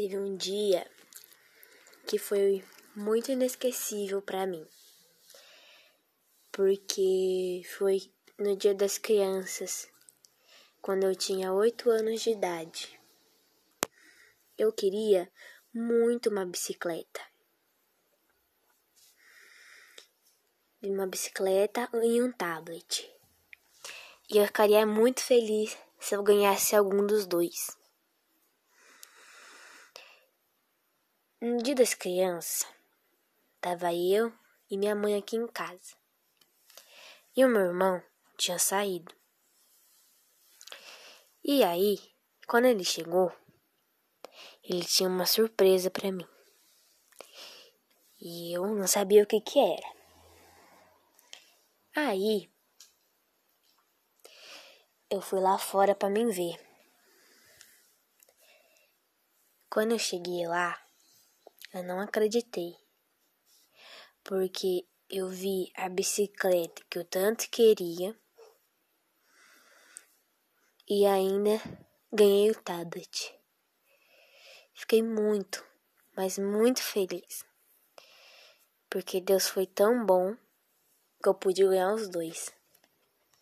Teve um dia que foi muito inesquecível para mim. Porque foi no Dia das Crianças, quando eu tinha oito anos de idade. Eu queria muito uma bicicleta. Uma bicicleta e um tablet. E eu ficaria muito feliz se eu ganhasse algum dos dois. No dia das crianças, tava eu e minha mãe aqui em casa. E o meu irmão tinha saído. E aí, quando ele chegou, ele tinha uma surpresa para mim. E eu não sabia o que que era. Aí, eu fui lá fora para me ver. Quando eu cheguei lá, eu não acreditei. Porque eu vi a bicicleta que eu tanto queria e ainda ganhei o tablet. Fiquei muito, mas muito feliz. Porque Deus foi tão bom que eu pude ganhar os dois.